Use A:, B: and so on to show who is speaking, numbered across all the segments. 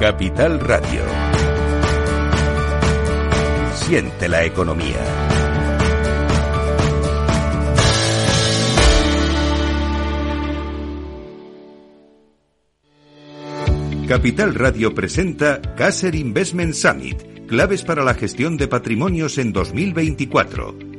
A: Capital Radio. Siente la economía. Capital Radio presenta Caser Investment Summit, claves para la gestión de patrimonios en 2024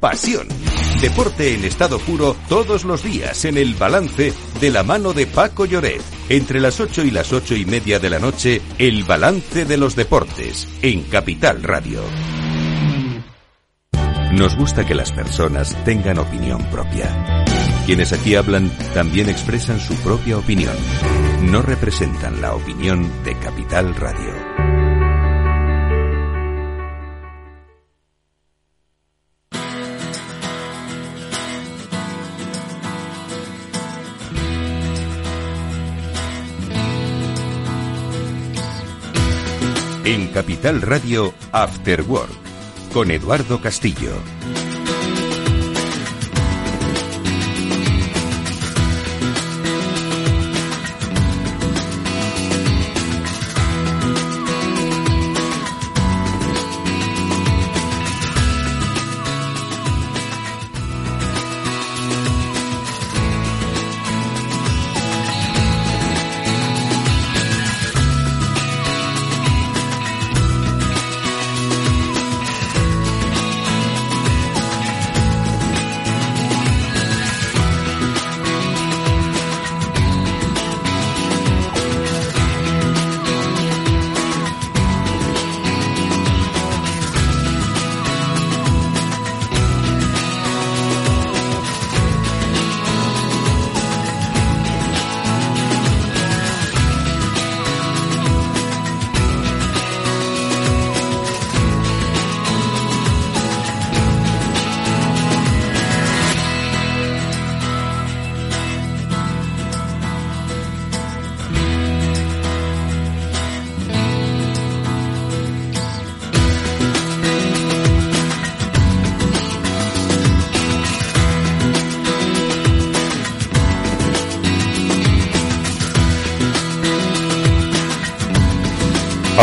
A: pasión. Deporte en estado puro todos los días en el balance de la mano de Paco Lloret. Entre las 8 y las ocho y media de la noche, el balance de los deportes en Capital Radio. Nos gusta que las personas tengan opinión propia. Quienes aquí hablan también expresan su propia opinión. No representan la opinión de Capital Radio. En Capital Radio After Work con Eduardo Castillo.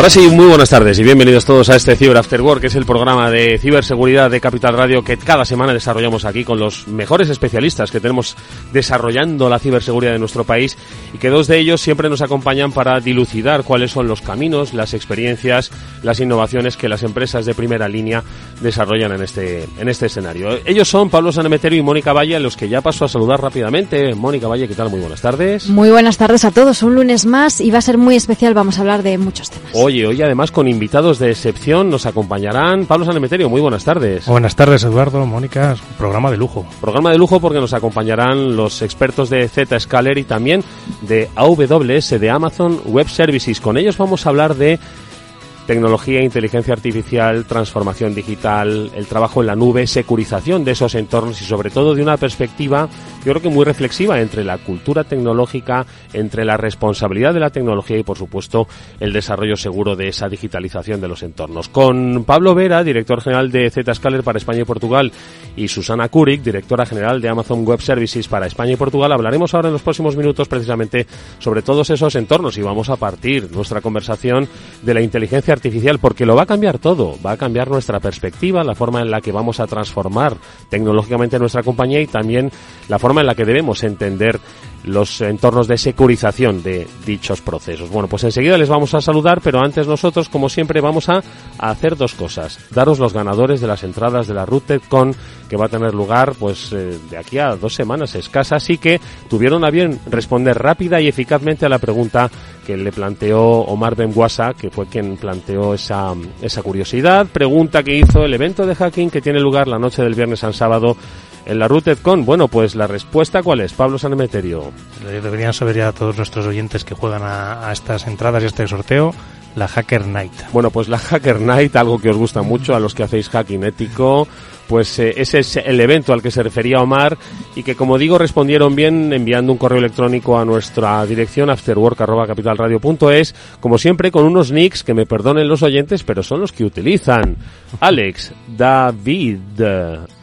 B: Ahora sí, muy buenas tardes y bienvenidos todos a este Cyber After Work, que es el programa de ciberseguridad de Capital Radio que cada semana desarrollamos aquí con los mejores especialistas que tenemos desarrollando la ciberseguridad de nuestro país y que dos de ellos siempre nos acompañan para dilucidar cuáles son los caminos, las experiencias, las innovaciones que las empresas de primera línea desarrollan en este, en este escenario. Ellos son Pablo Sanemeterio y Mónica Valle, a los que ya paso a saludar rápidamente. Mónica Valle, ¿qué tal? Muy buenas tardes.
C: Muy buenas tardes a todos. Un lunes más y va a ser muy especial. Vamos a hablar de muchos temas.
B: Oye, hoy además con invitados de excepción nos acompañarán Pablo Sanemeterio. Muy buenas tardes.
D: Buenas tardes, Eduardo, Mónica. Programa de lujo.
B: Programa de lujo porque nos acompañarán los expertos de Zscaler y también de AWS, de Amazon Web Services. Con ellos vamos a hablar de tecnología, inteligencia artificial, transformación digital, el trabajo en la nube, securización de esos entornos y sobre todo de una perspectiva yo creo que muy reflexiva entre la cultura tecnológica, entre la responsabilidad de la tecnología y, por supuesto, el desarrollo seguro de esa digitalización de los entornos. Con Pablo Vera, director general de Zscaler para España y Portugal, y Susana Kurik, directora general de Amazon Web Services para España y Portugal, hablaremos ahora en los próximos minutos precisamente sobre todos esos entornos y vamos a partir nuestra conversación de la inteligencia artificial porque lo va a cambiar todo, va a cambiar nuestra perspectiva, la forma en la que vamos a transformar tecnológicamente nuestra compañía y también la forma en la que debemos entender los entornos de securización de dichos procesos. Bueno, pues enseguida les vamos a saludar, pero antes nosotros, como siempre, vamos a, hacer dos cosas. Daros los ganadores de las entradas de la RootedCon que va a tener lugar pues eh, de aquí a dos semanas escasas así que tuvieron a bien responder rápida y eficazmente a la pregunta que le planteó Omar Benguasa, que fue quien planteó esa, esa curiosidad, pregunta que hizo el evento de hacking que tiene lugar la noche del viernes al sábado en la RootedCon? Bueno, pues la respuesta ¿cuál es? Pablo Sanemeterio.
D: Deberían saber ya todos nuestros oyentes que juegan a, a estas entradas y a este sorteo la Hacker Night.
B: Bueno, pues la Hacker Night, algo que os gusta mucho a los que hacéis hacking ético, pues eh, ese es el evento al que se refería Omar y que como digo respondieron bien enviando un correo electrónico a nuestra dirección afterwork@capitalradio.es, como siempre con unos nicks que me perdonen los oyentes, pero son los que utilizan. Alex, David,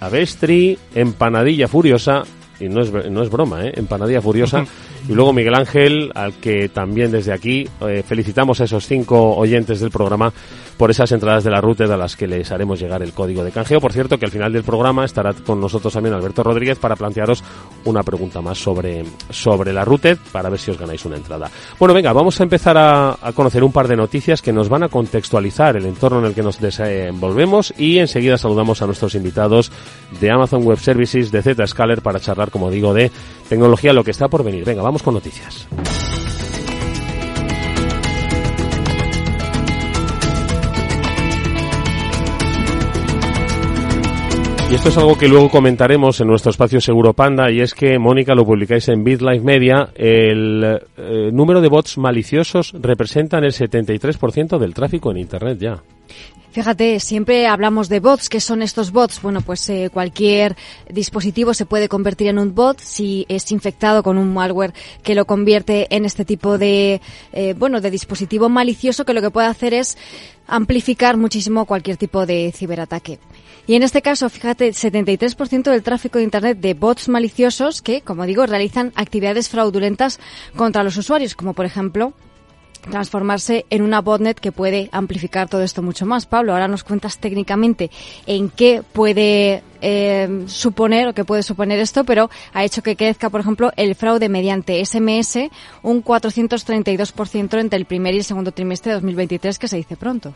B: Avestri, Empanadilla Furiosa y no es, no es broma, ¿eh? Empanadilla Furiosa. Y luego Miguel Ángel, al que también desde aquí eh, felicitamos a esos cinco oyentes del programa por esas entradas de la ruta a las que les haremos llegar el código de canjeo. Por cierto, que al final del programa estará con nosotros también Alberto Rodríguez para plantearos una pregunta más sobre, sobre la ruta para ver si os ganáis una entrada. Bueno, venga, vamos a empezar a, a conocer un par de noticias que nos van a contextualizar el entorno en el que nos desenvolvemos y enseguida saludamos a nuestros invitados de Amazon Web Services, de Zscaler, para charlar, como digo, de tecnología, lo que está por venir. Venga, vamos con noticias. Y esto es algo que luego comentaremos en nuestro espacio Seguro Panda y es que, Mónica, lo publicáis en BitLife Media, el eh, número de bots maliciosos representan el 73% del tráfico en Internet ya.
C: Fíjate, siempre hablamos de bots. ¿Qué son estos bots? Bueno, pues eh, cualquier dispositivo se puede convertir en un bot si es infectado con un malware que lo convierte en este tipo de, eh, bueno, de dispositivo malicioso que lo que puede hacer es amplificar muchísimo cualquier tipo de ciberataque. Y en este caso, fíjate, 73% del tráfico de Internet de bots maliciosos que, como digo, realizan actividades fraudulentas contra los usuarios, como por ejemplo transformarse en una botnet que puede amplificar todo esto mucho más. Pablo, ahora nos cuentas técnicamente en qué puede eh, suponer o que puede suponer esto, pero ha hecho que crezca, por ejemplo, el fraude mediante SMS un 432% entre el primer y el segundo trimestre de 2023, que se dice pronto.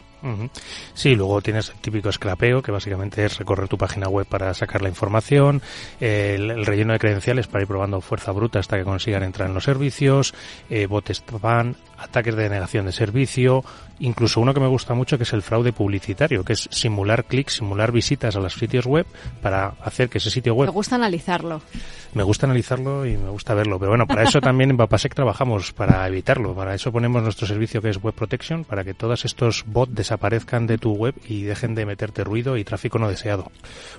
D: Sí, luego tienes el típico scrapeo, que básicamente es recorrer tu página web para sacar la información, el, relleno de credenciales para ir probando fuerza bruta hasta que consigan entrar en los servicios, eh, bots spam, ataques de denegación de servicio, incluso uno que me gusta mucho que es el fraude publicitario, que es simular clics, simular visitas a los sitios web para hacer que ese sitio web...
C: Me gusta analizarlo.
D: Me gusta analizarlo y me gusta verlo, pero bueno, para eso también en Vapasec trabajamos, para evitarlo, para eso ponemos nuestro servicio que es Web Protection, para que todos estos bots desaparezcan de tu web y dejen de meterte ruido y tráfico no deseado.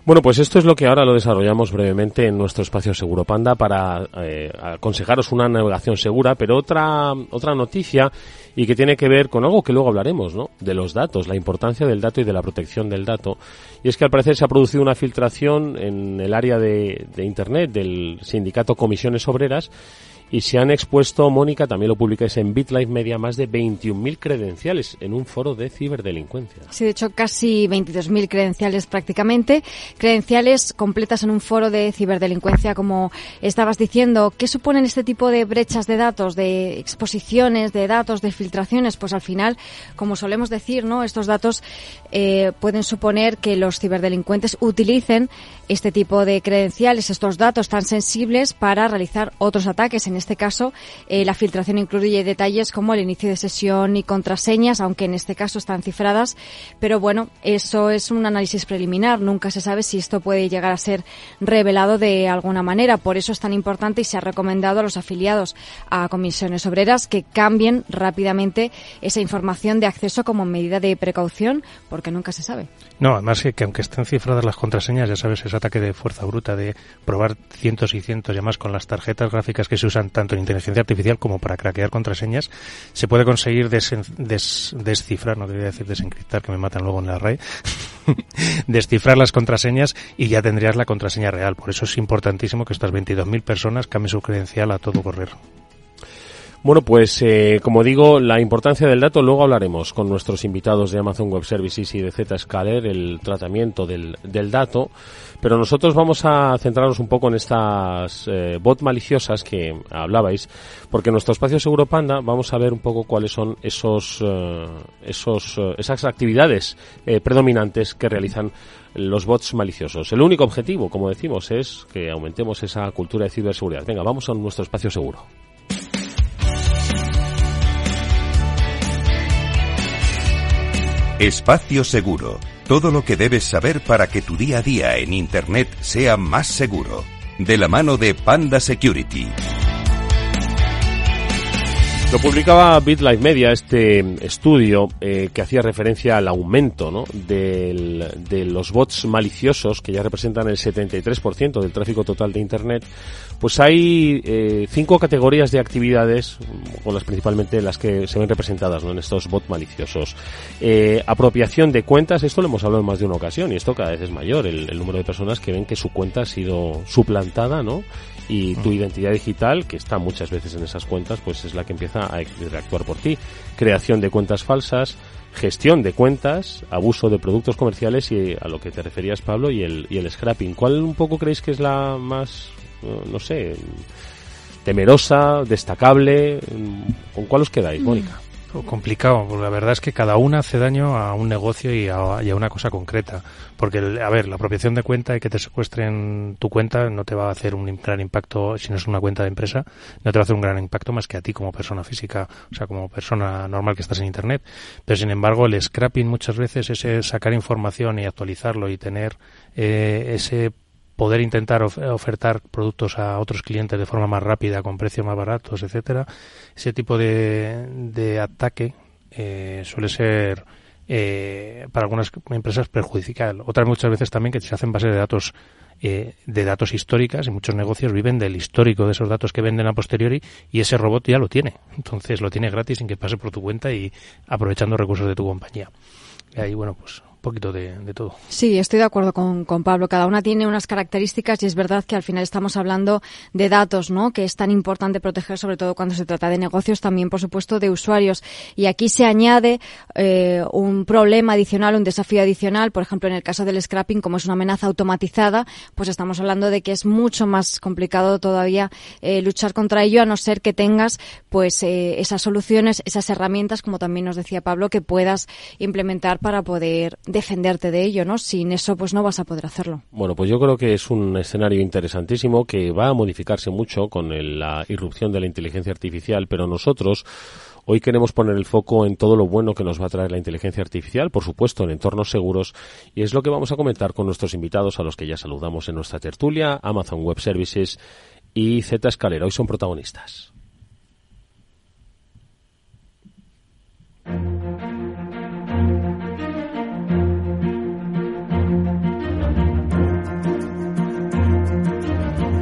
B: Bueno, pues esto es lo que ahora lo desarrollamos brevemente en nuestro espacio Seguro Panda para eh, aconsejaros una navegación segura, pero otra, otra noticia y que tiene que ver con algo que luego hablaremos, ¿no? De los datos, la importancia del dato y de la protección del dato. Y es que al parecer se ha producido una filtración en el área de, de Internet del sindicato Comisiones Obreras y se han expuesto, Mónica, también lo publicáis en BitLife Media, más de 21.000 credenciales en un foro de ciberdelincuencia.
C: Sí, de hecho, casi 22.000 credenciales prácticamente. Credenciales completas en un foro de ciberdelincuencia, como estabas diciendo. ¿Qué suponen este tipo de brechas de datos, de exposiciones de datos, de filtraciones? Pues al final, como solemos decir, ¿no? Estos datos eh, pueden suponer que los ciberdelincuentes utilicen este tipo de credenciales, estos datos tan sensibles para realizar otros ataques en este caso eh, la filtración incluye detalles como el inicio de sesión y contraseñas, aunque en este caso están cifradas. Pero bueno, eso es un análisis preliminar. Nunca se sabe si esto puede llegar a ser revelado de alguna manera. Por eso es tan importante y se ha recomendado a los afiliados a comisiones obreras que cambien rápidamente esa información de acceso como medida de precaución, porque nunca se sabe.
D: No, además que, que aunque estén cifradas las contraseñas, ya sabes, ese ataque de fuerza bruta de probar cientos y cientos, y además con las tarjetas gráficas que se usan tanto en inteligencia artificial como para craquear contraseñas, se puede conseguir descifrar, no quería decir desencriptar, que me matan luego en la RAI, descifrar las contraseñas y ya tendrías la contraseña real. Por eso es importantísimo que estas 22.000 personas cambien su credencial a todo correr.
B: Bueno, pues eh, como digo, la importancia del dato, luego hablaremos con nuestros invitados de Amazon Web Services y de Zscaler, el tratamiento del, del dato, pero nosotros vamos a centrarnos un poco en estas eh, bot maliciosas que hablabais, porque en nuestro espacio Seguro Panda vamos a ver un poco cuáles son esos, eh, esos, esas actividades predominantes que realizan los bots maliciosos. El único objetivo, como decimos, es que aumentemos esa cultura de ciberseguridad. Venga, vamos a nuestro espacio seguro.
A: Espacio Seguro. Todo lo que debes saber para que tu día a día en Internet sea más seguro. De la mano de Panda Security.
B: Lo publicaba BitLife Media, este estudio eh, que hacía referencia al aumento ¿no? de los bots maliciosos, que ya representan el 73% del tráfico total de Internet. Pues hay eh, cinco categorías de actividades, con las principalmente las que se ven representadas ¿no? en estos bots maliciosos. Eh, apropiación de cuentas, esto lo hemos hablado en más de una ocasión, y esto cada vez es mayor, el, el número de personas que ven que su cuenta ha sido suplantada, ¿no? Y tu identidad digital, que está muchas veces en esas cuentas, pues es la que empieza a reactuar por ti. Creación de cuentas falsas, gestión de cuentas, abuso de productos comerciales y a lo que te referías, Pablo, y el, y el scrapping. ¿Cuál un poco creéis que es la más, no sé, temerosa, destacable? ¿Con cuál os quedáis, Mónica?
D: Complicado, porque la verdad es que cada una hace daño a un negocio y a, una cosa concreta. Porque, a ver, la apropiación de cuenta y que te secuestren tu cuenta no te va a hacer un gran impacto, si no es una cuenta de empresa, no te va a hacer un gran impacto más que a ti como persona física, o sea, como persona normal que estás en Internet. Pero, sin embargo, el scrapping muchas veces, ese sacar información y actualizarlo y tener eh, ese poder intentar ofertar productos a otros clientes de forma más rápida, con precios más baratos, etcétera, ese tipo de, de ataque eh, suele ser eh, para algunas empresas perjudicial. Otras muchas veces también que se hacen base de datos eh, de datos históricas y muchos negocios viven del histórico de esos datos que venden a posteriori y ese robot ya lo tiene. Entonces lo tiene gratis sin que pase por tu cuenta y aprovechando recursos de tu compañía. Y ahí, bueno, pues poquito de, todo.
C: Sí, estoy de acuerdo con, con, Pablo. Cada una tiene unas características y es verdad que al final estamos hablando de datos, ¿no? Que es tan importante proteger, sobre todo cuando se trata de negocios, también, por supuesto, de usuarios. Y aquí se añade eh, un problema adicional, un desafío adicional. Por ejemplo, en el caso del scrapping, como es una amenaza automatizada, pues estamos hablando de que es mucho más complicado todavía eh, luchar contra ello, a no ser que tengas, pues, eh, esas soluciones, esas herramientas, como también nos decía Pablo, que puedas implementar para poder defenderte de ello, ¿no? Sin eso, pues no vas a poder hacerlo.
B: Bueno, pues yo creo que es un escenario interesantísimo que va a modificarse mucho con la irrupción de la inteligencia artificial, pero nosotros Hoy queremos poner el foco en todo lo bueno que nos va a traer la inteligencia artificial, por supuesto, en entornos seguros, y es lo que vamos a comentar con nuestros invitados, a los que ya saludamos en nuestra tertulia, Amazon Web Services y Z Escalera. Hoy son protagonistas.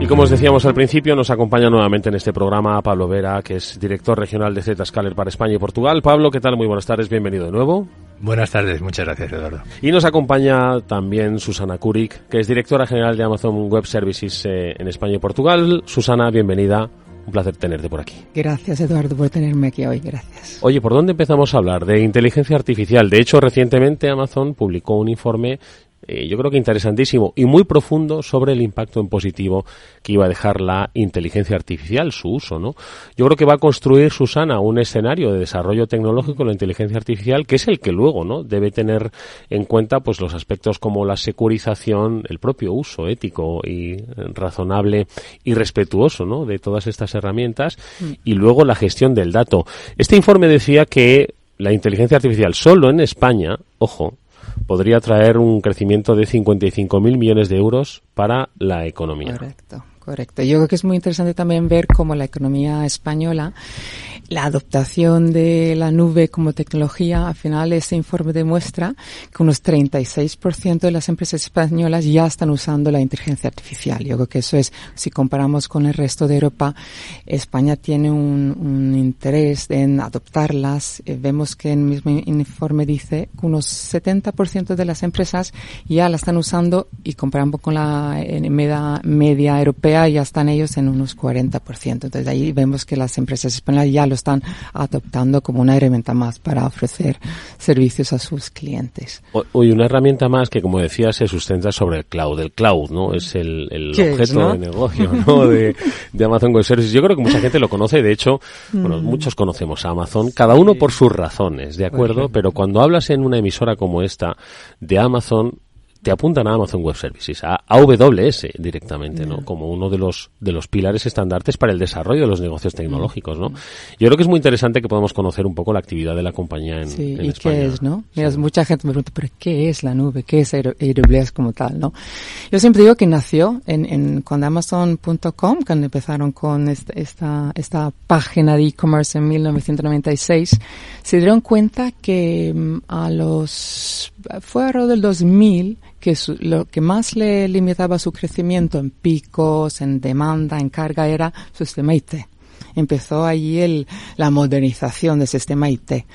B: Y como os decíamos al principio, nos acompaña nuevamente en este programa Pablo Vera, que es director regional de Zscaler para España y Portugal. Pablo, ¿qué tal? Muy buenas tardes, bienvenido de nuevo.
E: Buenas tardes, muchas gracias Eduardo.
B: Y nos acompaña también Susana Kurik, que es directora general de Amazon Web Services eh, en España y Portugal. Susana, bienvenida. Un placer tenerte por aquí.
F: Gracias, Eduardo, por tenerme aquí hoy. Gracias.
B: Oye, ¿por dónde empezamos a hablar? De inteligencia artificial. De hecho, recientemente Amazon publicó un informe eh, yo creo que interesantísimo y muy profundo sobre el impacto en positivo que iba a dejar la inteligencia artificial, su uso, ¿no? Yo creo que va a construir Susana un escenario de desarrollo tecnológico en la inteligencia artificial que es el que luego, ¿no? Debe tener en cuenta pues los aspectos como la securización, el propio uso ético y razonable y respetuoso, ¿no? De todas estas herramientas y luego la gestión del dato. Este informe decía que la inteligencia artificial solo en España, ojo, podría traer un crecimiento de 55.000 millones de euros para la economía.
F: Correcto. Yo creo que es muy interesante también ver cómo la economía española la adoptación de la nube como tecnología, al final ese informe demuestra que unos 36% de las empresas españolas ya están usando la inteligencia artificial. Yo creo que eso es, si comparamos con el resto de Europa, España tiene un, un interés en adoptarlas. Eh, vemos que el mismo informe dice que unos 70% de las empresas ya la están usando y comparamos con la media, media europea ya están ellos en unos 40%. Entonces ahí vemos que las empresas españolas ya lo están adoptando como una herramienta más para ofrecer servicios a sus clientes.
B: Hoy una herramienta más que, como decía, se sustenta sobre el cloud. El cloud, ¿no? Es el, objeto de negocio, ¿no? De, Amazon Web Services. Yo creo que mucha gente lo conoce. De hecho, bueno, mm. muchos conocemos a Amazon, cada uno por sus razones, ¿de acuerdo? Pero cuando hablas en una emisora como esta de Amazon, te apuntan a Amazon Web Services, a AWS directamente, ¿no? Como uno de los de los pilares estandartes para el desarrollo de los negocios tecnológicos, ¿no? Yo creo que es muy interesante que podamos conocer un poco la actividad de la compañía en, sí,
F: y
B: qué
F: es, ¿no? Mira, mucha gente me pregunta, ¿pero qué es la nube? ¿Qué es AWS como tal, no? Yo siempre digo que nació en, en con Amazon.com, cuando empezaron con esta, esta, esta página de e-commerce en 1996, se dieron cuenta que mm, a los, fue alrededor del 2000, que lo que más le limitaba su crecimiento en picos, en demanda, en carga era su sistema IT. Empezó allí el, la modernización del sistema IT,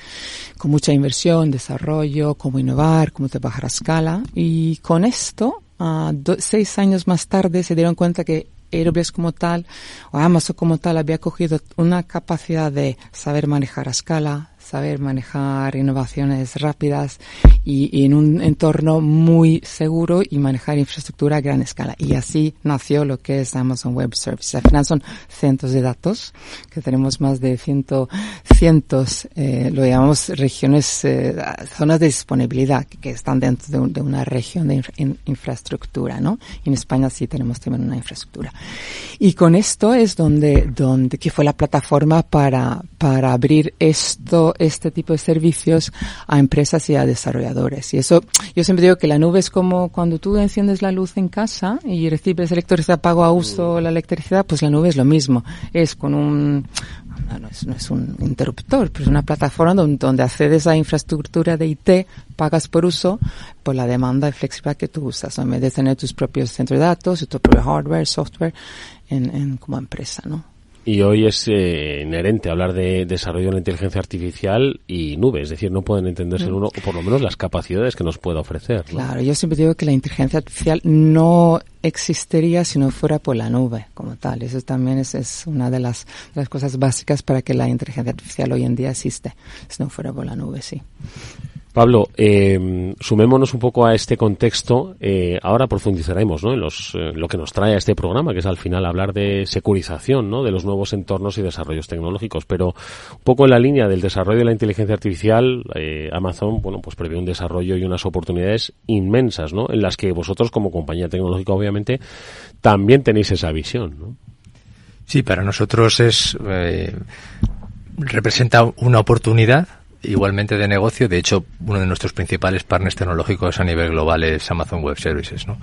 F: con mucha inversión, desarrollo, cómo innovar, cómo trabajar a escala. Y con esto, seis años más tarde, se dieron cuenta que AWS como tal, o Amazon como tal, había cogido una capacidad de saber manejar a escala, saber manejar innovaciones rápidas y, en un entorno muy seguro y manejar infraestructura a gran escala. Y así nació lo que es Amazon Web Services. Al final son centros de datos, que tenemos más de ciento, cientos, eh, lo llamamos regiones, eh, zonas de disponibilidad, que, están dentro de, una región de infraestructura, ¿no? Y en España sí tenemos también una infraestructura. Y con esto es donde, donde, que fue la plataforma para, para abrir esto, este tipo de servicios a empresas y a desarrolladores. Y eso, yo siempre digo que la nube es como cuando tú enciendes la luz en casa y recibes electricidad pago a uso la electricidad, pues la nube es lo mismo. Es con un, no es, no es un interruptor, pero es una plataforma donde, donde, accedes a infraestructura de IT, pagas por uso, por la demanda y flexibilidad que tú usas, en vez de tener tus propios centros de datos y tu propio hardware, software en, en como empresa, ¿no?
B: Y hoy es eh, inherente hablar de desarrollo de la inteligencia artificial y nube, es decir, no pueden entenderse en mm. uno, o por lo menos las capacidades que nos puede ofrecer.
F: Claro, yo siempre digo que la inteligencia artificial no existiría si no fuera por la nube como tal. Eso también es, es una de las, de las cosas básicas para que la inteligencia artificial hoy en día existe, si no fuera por la nube, sí.
B: Pablo, eh, sumémonos un poco a este contexto. Eh, ahora profundizaremos ¿no? en los, eh, lo que nos trae a este programa, que es al final hablar de securización ¿no? de los nuevos entornos y desarrollos tecnológicos. Pero un poco en la línea del desarrollo de la inteligencia artificial, eh, Amazon bueno, pues prevé un desarrollo y unas oportunidades inmensas, ¿no? en las que vosotros como compañía tecnológica obviamente también tenéis esa visión. ¿no?
E: Sí, para nosotros es eh, representa una oportunidad igualmente de negocio. De hecho, uno de nuestros principales partners tecnológicos a nivel global es Amazon Web Services, ¿no?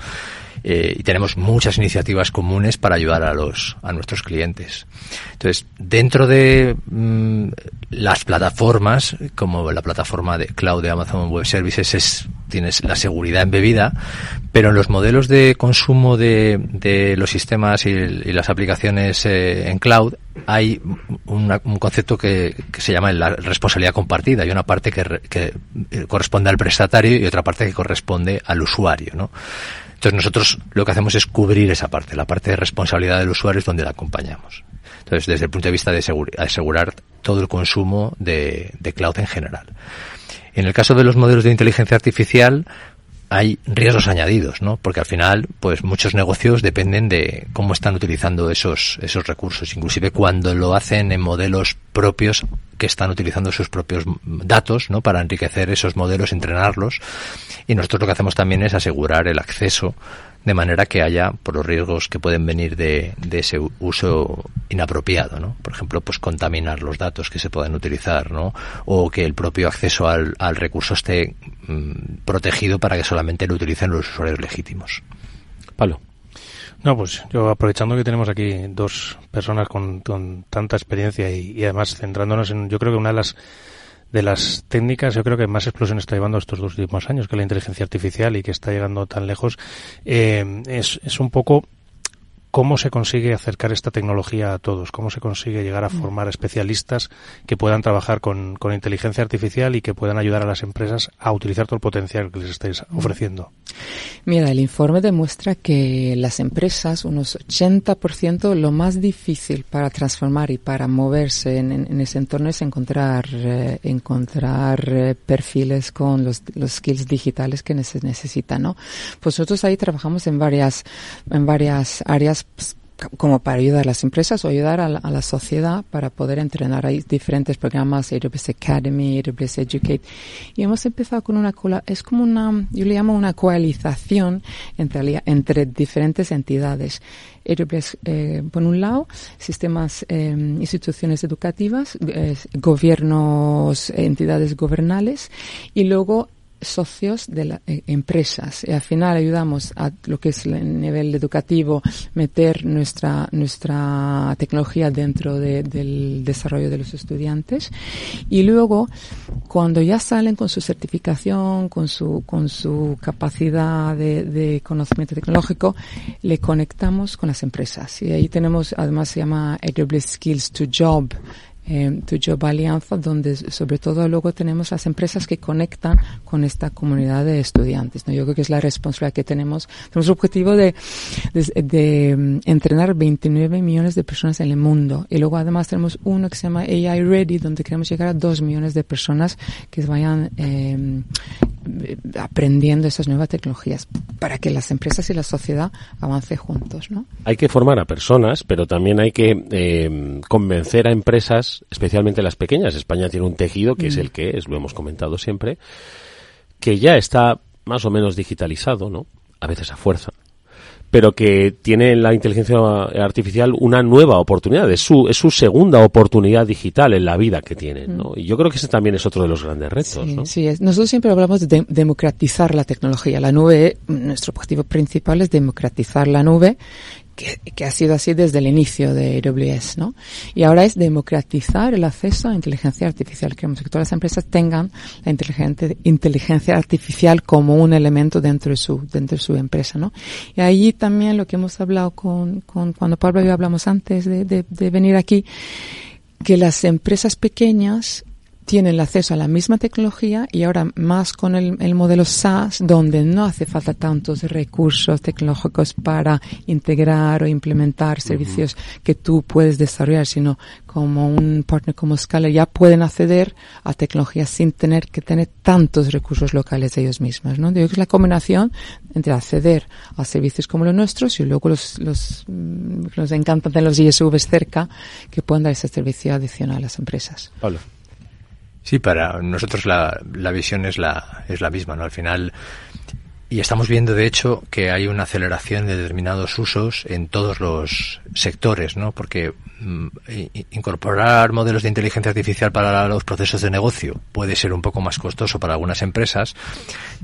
E: Eh, y tenemos muchas iniciativas comunes para ayudar a los a nuestros clientes. Entonces, dentro de mm, las plataformas, como la plataforma de cloud de Amazon Web Services, es, tienes la seguridad embebida, pero en los modelos de consumo de, de los sistemas y, las aplicaciones eh, en cloud hay un concepto que, que, se llama la responsabilidad compartida. Hay una parte que, que eh, corresponde al prestatario y otra parte que corresponde al usuario, ¿no? Entonces nosotros lo que hacemos es cubrir esa parte, la parte de responsabilidad del usuario es donde la acompañamos. Entonces, desde el punto de vista de asegurar todo el consumo de, cloud en general. En el caso de los modelos de inteligencia artificial, hay riesgos añadidos, ¿no? Porque al final, pues muchos negocios dependen de cómo están utilizando esos, esos recursos, inclusive cuando lo hacen en modelos propios que están utilizando sus propios datos, ¿no? Para enriquecer esos modelos, entrenarlos. Y nosotros lo que hacemos también es asegurar el acceso de manera que haya, por los riesgos que pueden venir de, ese uso inapropiado, ¿no? Por ejemplo, pues contaminar los datos que se puedan utilizar, ¿no? O que el propio acceso al, recurso esté mm, protegido para que solamente lo utilicen los usuarios legítimos.
B: Pablo.
D: No, pues yo aprovechando que tenemos aquí dos personas con, tanta experiencia y, y, además centrándonos en, yo creo que una de las de las técnicas, yo creo que más explosión está llevando estos dos últimos años, que la inteligencia artificial y que está llegando tan lejos, eh, es, es un poco ¿Cómo se consigue acercar esta tecnología a todos? ¿Cómo se consigue llegar a mm. formar especialistas que puedan trabajar con, con, inteligencia artificial y que puedan ayudar a las empresas a utilizar todo el potencial que les estáis mm. ofreciendo?
F: Mira, el informe demuestra que las empresas, unos 80%, lo más difícil para transformar y para moverse en, ese entorno es encontrar, eh, encontrar eh, perfiles con los, los skills digitales que se necesitan, ¿no? Pues nosotros ahí trabajamos en varias, en varias áreas pues, como para ayudar a las empresas o ayudar a la, sociedad para poder entrenar. Hay diferentes programas, AWS Academy, AWS Educate. Y hemos empezado con una es como una, yo le llamo una coalización entre, entre diferentes entidades. AWS, eh, por un lado, sistemas, eh, instituciones educativas, eh, gobiernos, entidades gobernales, y luego socios de las eh, empresas. Y al final ayudamos a lo que es el nivel educativo meter nuestra nuestra tecnología dentro del desarrollo de los estudiantes. Y luego cuando ya salen con su certificación con su con su capacidad de, de conocimiento tecnológico le conectamos con las empresas. Y ahí tenemos además se llama AWS Skills to Job eh, tu Job Alianza, donde sobre todo luego tenemos las empresas que conectan con esta comunidad de estudiantes. ¿no? Yo creo que es la responsabilidad que tenemos. Tenemos el objetivo de, de, mm, entrenar 29 millones de personas en el mundo. Y luego además tenemos uno que se llama AI Ready, donde queremos llegar a 2 millones de personas que vayan eh, aprendiendo esas nuevas tecnologías para que las empresas y la sociedad avancen juntos. ¿no?
B: Hay que formar a personas, pero también hay que eh, convencer a empresas especialmente las pequeñas. España tiene un tejido que es mm. el que es, lo hemos comentado siempre, que ya está más o menos digitalizado, ¿no? A veces a fuerza pero que tiene la inteligencia artificial una nueva oportunidad, es su, es su segunda oportunidad digital en la vida que tienen, ¿no? Y yo creo que ese también es otro de los grandes retos,
F: sí,
B: ¿no?
F: Sí, es. nosotros siempre hablamos de democratizar la tecnología. La nube, nuestro objetivo principal es democratizar la nube que, ha sido así desde el inicio de AWS, ¿no? Y ahora es democratizar el acceso a inteligencia artificial. Queremos que todas las empresas tengan la inteligencia artificial como un elemento dentro de su, dentro de su empresa, ¿no? Y ahí también lo que hemos hablado con, con cuando Pablo y yo hablamos antes de, de, de venir aquí, que las empresas pequeñas tienen el acceso a la misma tecnología y ahora más con el, modelo SaaS, donde no hace falta tantos recursos tecnológicos para integrar o implementar servicios que tú puedes desarrollar, sino como un partner como Scala ya pueden acceder a tecnologías sin tener que tener tantos recursos locales de ellos mismos. ¿no? Yo creo que es la combinación entre acceder a servicios como los nuestros y luego los, los, mm, los encantan de los ISVs cerca que puedan dar ese servicio adicional a las empresas.
B: Pablo.
E: Sí, para nosotros la, la visión es la, es la misma, ¿no? Al final, y estamos viendo, de hecho, que hay una aceleración de determinados usos en todos los sectores, ¿no? Porque mm, incorporar modelos de inteligencia artificial para los procesos de negocio puede ser un poco más costoso para algunas empresas.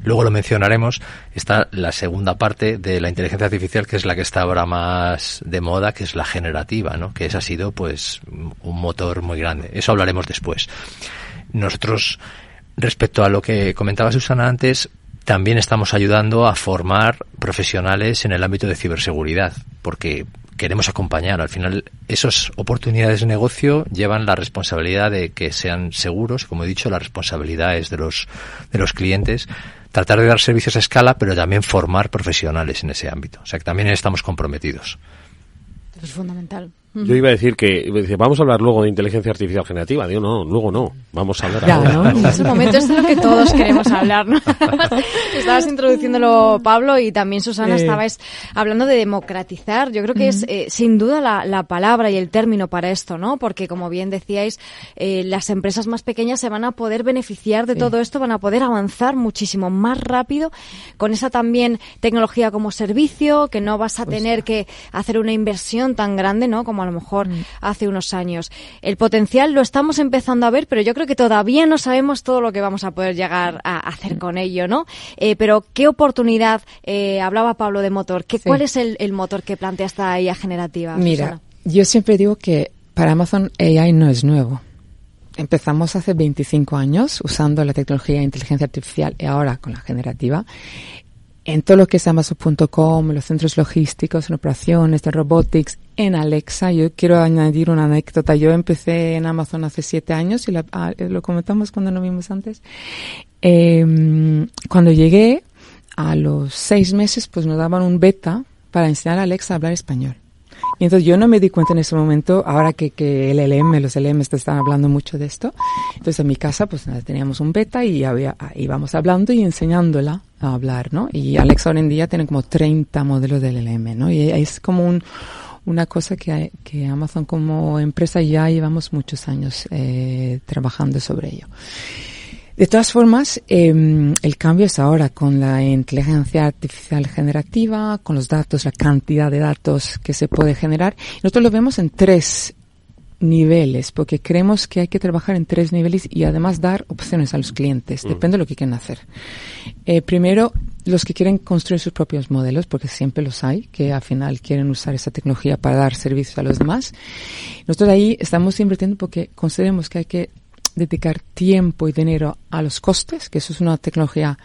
E: Luego lo mencionaremos. Está la segunda parte de la inteligencia artificial, que es la que está ahora más de moda, que es la generativa, ¿no? Que esa ha sido, pues, un motor muy grande. Eso hablaremos después. Nosotros, respecto a lo que comentaba Susana antes, también estamos ayudando a formar profesionales en el ámbito de ciberseguridad, porque queremos acompañar. Al final, esas oportunidades de negocio llevan la responsabilidad de que sean seguros. Como he dicho, la responsabilidad es de los, de los clientes. Tratar de dar servicios a escala, pero también formar profesionales en ese ámbito. O sea que también estamos comprometidos.
C: es fundamental.
B: Yo iba a decir que vamos a hablar luego de inteligencia artificial generativa. Digo, no, luego no. Vamos a hablar
C: ya,
B: ahora.
C: ¿no? En ese momento es de lo que todos queremos hablar, ¿no? estabas introduciéndolo, Pablo, y también Susana,
F: Eh.
C: estabais hablando de democratizar. Yo creo que es eh, sin duda la, la palabra y el término para esto, ¿no? Porque, como bien decíais, eh, las empresas más pequeñas se van a poder beneficiar de
F: Sí.
C: todo esto, van a poder avanzar muchísimo más rápido con esa también tecnología como servicio, que no vas a
F: Pues
C: tener que hacer una inversión tan grande, ¿no? Como a lo mejor
F: Mm.
C: hace unos años. El potencial lo estamos empezando a ver, pero yo creo que todavía no sabemos todo lo que vamos a poder llegar a hacer con ello, ¿no? Eh, pero qué oportunidad, eh, hablaba Pablo de motor, ¿qué,
F: Sí.
C: ¿cuál es el, el motor que plantea esta IA generativa?
F: Mira,
C: Susana?
F: yo siempre digo que para Amazon AI no es nuevo. Empezamos hace 25 años usando la tecnología de inteligencia artificial y ahora con la generativa. En todo lo que es Amazon.com, los centros logísticos, en operaciones, de robotics, en Alexa, yo quiero añadir una anécdota. Yo empecé en Amazon hace siete años y la- ah, lo comentamos cuando nos vimos antes. Eh, cuando llegué, a los seis meses, pues nos daban un beta para enseñar a Alexa a hablar español. Y entonces yo no me di cuenta en ese momento, ahora que, que el LM, los LM te están hablando mucho de esto. Entonces en mi casa pues teníamos un beta y había, íbamos hablando y enseñándola a hablar, ¿no? Y Alexa hoy en día tiene como 30 modelos del LM, ¿no? Y es como un, una cosa que, Amazon como empresa ya llevamos muchos años eh, trabajando sobre ello. De todas formas, eh, el cambio es ahora con la inteligencia artificial generativa, con los datos, la cantidad de datos que se puede generar. Nosotros lo vemos en tres niveles, porque creemos que hay que trabajar en tres niveles y además dar opciones a los clientes. Depende de lo que quieren hacer. Eh, primero, los que quieren construir sus propios modelos, porque siempre los hay, que al final quieren usar esa tecnología para dar servicios a los demás. Nosotros ahí estamos invirtiendo porque consideramos que hay que dedicar tiempo y dinero a los costes, que eso es una tecnología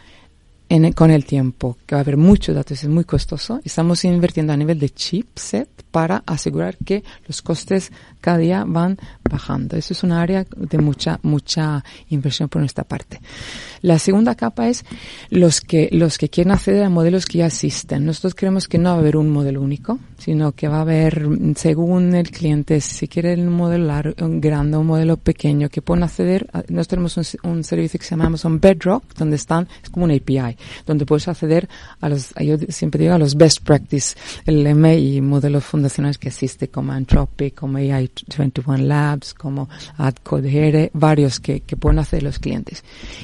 F: en- con el tiempo, que va a haber muchos datos, es muy costoso. Estamos invirtiendo a nivel de chipset para asegurar que los costes cada día van bajando. Eso es un área de mucha, mucha inversión por nuestra parte. La segunda capa es los que, los que quieren acceder a modelos que ya existen. Nosotros creemos que no va a haber un modelo único, sino que va a haber, según el cliente, si quiere un modelo largo, un grande, un modelo pequeño, que pueden acceder. a- nosotros tenemos un, un servicio que se llama Amazon Bedrock, donde están, es como un API, donde puedes acceder a los, yo siempre digo, a los best practice, el M y modelos fundacionales que existen, como Anthropic, como AI21 Labs, como AdCodehere, varios que, que pueden hacer los clientes.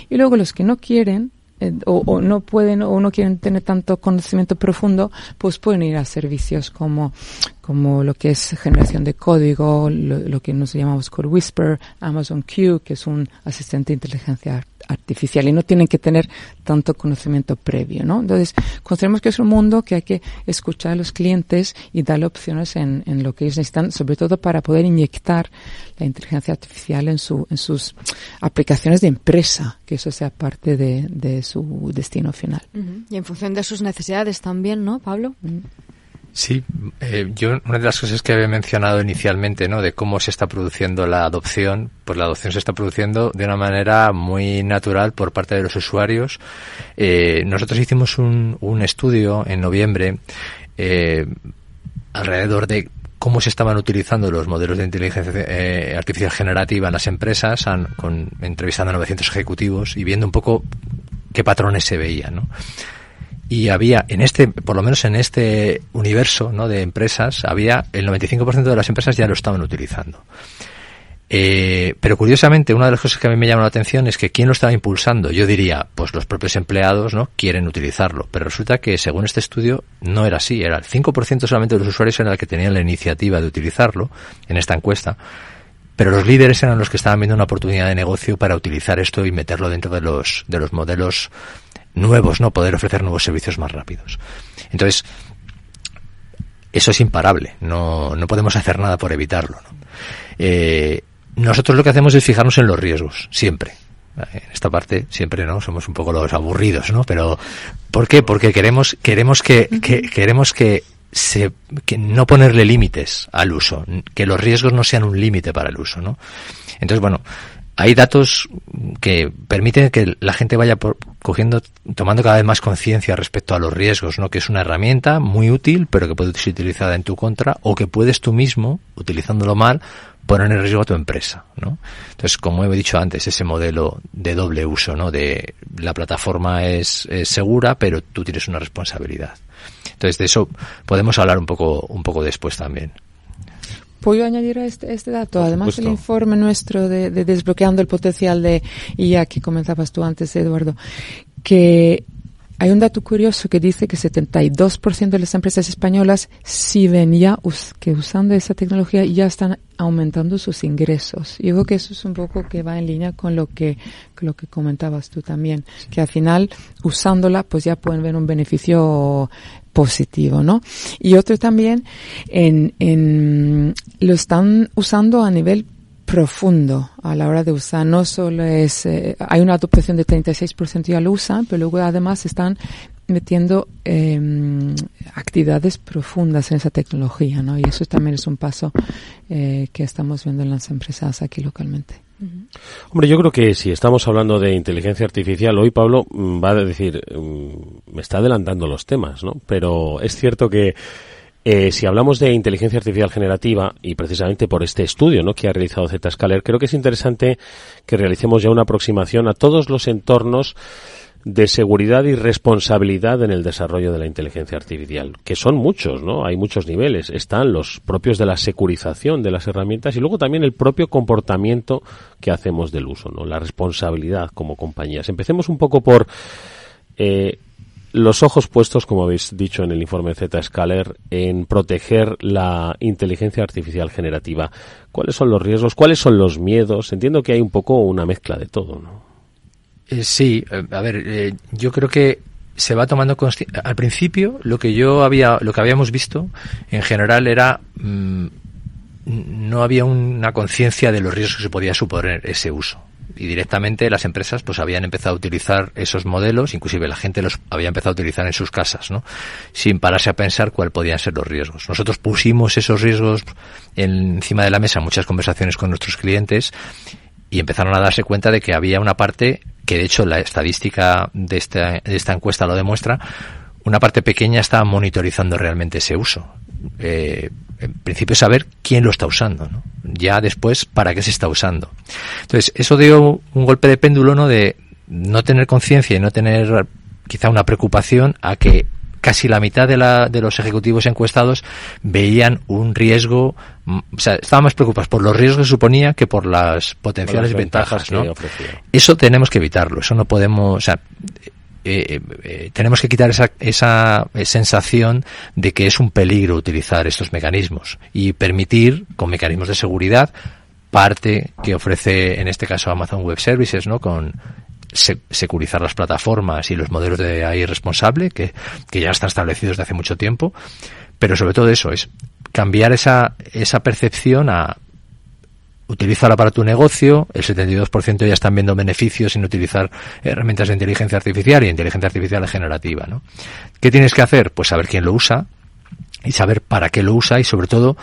F: Y luego los que no quieren, eh, o, no pueden o no quieren tener tanto conocimiento profundo, pues pueden ir a servicios como, como lo que es generación de código, lo, lo que nos llamamos Code Whisper, Amazon Q, que es un asistente de inteligencia artificial y no tienen que tener tanto conocimiento previo, ¿no? Entonces, consideramos que es un mundo que hay que escuchar a los clientes y darle opciones en, en lo que ellos necesitan, sobre todo para poder inyectar la inteligencia artificial en su, en sus aplicaciones de empresa, que eso sea parte de, de su destino final.
C: Y en función de sus necesidades también, ¿no, Pablo?
E: Sí, eh, yo una de las cosas que había mencionado inicialmente, ¿no? De cómo se está produciendo la adopción, pues la adopción se está produciendo de una manera muy natural por parte de los usuarios. Eh, nosotros hicimos un, un estudio en noviembre eh, alrededor de cómo se estaban utilizando los modelos de inteligencia eh, artificial generativa en las empresas, con, entrevistando a 900 ejecutivos y viendo un poco qué patrones se veían, ¿no? Y había en este, por lo menos en este universo ¿no? de empresas, había el 95% de las empresas ya lo estaban utilizando. Eh, pero curiosamente, una de las cosas que a mí me llama la atención es que quién lo estaba impulsando. Yo diría, pues los propios empleados no quieren utilizarlo, pero resulta que según este estudio no era así. Era el 5% solamente de los usuarios era el que tenían la iniciativa de utilizarlo en esta encuesta. Pero los líderes eran los que estaban viendo una oportunidad de negocio para utilizar esto y meterlo dentro de los, de los modelos nuevos, ¿no? Poder ofrecer nuevos servicios más rápidos. Entonces, eso es imparable. No, no podemos hacer nada por evitarlo, ¿no? Eh, nosotros lo que hacemos es fijarnos en los riesgos, siempre. En esta parte siempre no somos un poco los aburridos, ¿no? Pero ¿por qué? Porque queremos queremos que, que queremos que se que no ponerle límites al uso, que los riesgos no sean un límite para el uso, ¿no? Entonces, bueno, hay datos que permiten que la gente vaya cogiendo, tomando cada vez más conciencia respecto a los riesgos, ¿no? Que es una herramienta muy útil, pero que puede ser utilizada en tu contra o que puedes tú mismo, utilizándolo mal, poner en riesgo a tu empresa, ¿no? Entonces, como he dicho antes, ese modelo de doble uso, ¿no? De la plataforma es, es segura, pero tú tienes una responsabilidad. Entonces, de eso podemos hablar un poco, un poco después también.
F: ¿Puedo añadir a este, este dato? Además, el informe nuestro de, desbloqueando el potencial de IA que comentabas tú antes, Eduardo, que hay un dato curioso que dice que 72% de las empresas españolas si ven ya que usando esa tecnología ya están aumentando sus ingresos. Yo creo que eso es un poco que va en línea con lo que, con lo que comentabas tú también, que al final usándola pues ya pueden ver un beneficio positivo, ¿no? Y otro también, en, en, lo están usando a nivel profundo a la hora de usar. No solo es, eh, hay una adopción de 36% ya lo usan, pero luego además están metiendo eh, actividades profundas en esa tecnología, ¿no? Y eso también es un paso eh, que estamos viendo en las empresas aquí localmente.
B: Hombre, yo creo que si estamos hablando de inteligencia artificial, hoy Pablo mm, va a decir, mm, me está adelantando los temas, ¿no? Pero es cierto que eh, si hablamos de inteligencia artificial generativa, y precisamente por este estudio ¿no? que ha realizado Zscaler, creo que es interesante que realicemos ya una aproximación a todos los entornos de seguridad y responsabilidad en el desarrollo de la inteligencia artificial, que son muchos, ¿no? Hay muchos niveles. Están los propios de la securización de las herramientas y luego también el propio comportamiento que hacemos del uso, ¿no? La responsabilidad como compañías. Empecemos un poco por eh, los ojos puestos, como habéis dicho en el informe Z-Scaler, en proteger la inteligencia artificial generativa. ¿Cuáles son los riesgos? ¿Cuáles son los miedos? Entiendo que hay un poco una mezcla de todo, ¿no?
E: Eh, sí, eh, a ver, eh, yo creo que se va tomando al principio lo que yo había lo que habíamos visto en general era mm, no había una conciencia de los riesgos que se podía suponer ese uso y directamente las empresas pues habían empezado a utilizar esos modelos, inclusive la gente los había empezado a utilizar en sus casas, ¿no? Sin pararse a pensar cuál podían ser los riesgos. Nosotros pusimos esos riesgos encima de la mesa en muchas conversaciones con nuestros clientes y empezaron a darse cuenta de que había una parte que de hecho la estadística de esta, de esta encuesta lo demuestra, una parte pequeña está monitorizando realmente ese uso. Eh, en principio saber quién lo está usando, ¿no? ya después para qué se está usando. Entonces, eso dio un golpe de péndulo ¿no? de no tener conciencia y no tener quizá una preocupación a que casi la mitad de, la, de los ejecutivos encuestados veían un riesgo, mm, o sea, estaban más preocupados por los riesgos que suponía que por las potenciales ventajas, ¿no? Eso tenemos que evitarlo, eso no podemos, o sea, eh, eh, eh, tenemos que quitar esa, esa sensación de que es un peligro utilizar estos mecanismos y permitir, con mecanismos de seguridad, parte que ofrece en este caso Amazon Web Services, ¿no? Con securizar las plataformas y los modelos de AI responsable, que, que ya están establecidos desde hace mucho tiempo, pero sobre todo eso es cambiar esa, esa percepción a utilízala para tu negocio, el 72% ya están viendo beneficios sin utilizar herramientas de inteligencia artificial y inteligencia artificial generativa, ¿no? ¿Qué tienes que hacer? Pues saber quién lo usa y saber para qué lo usa y sobre todo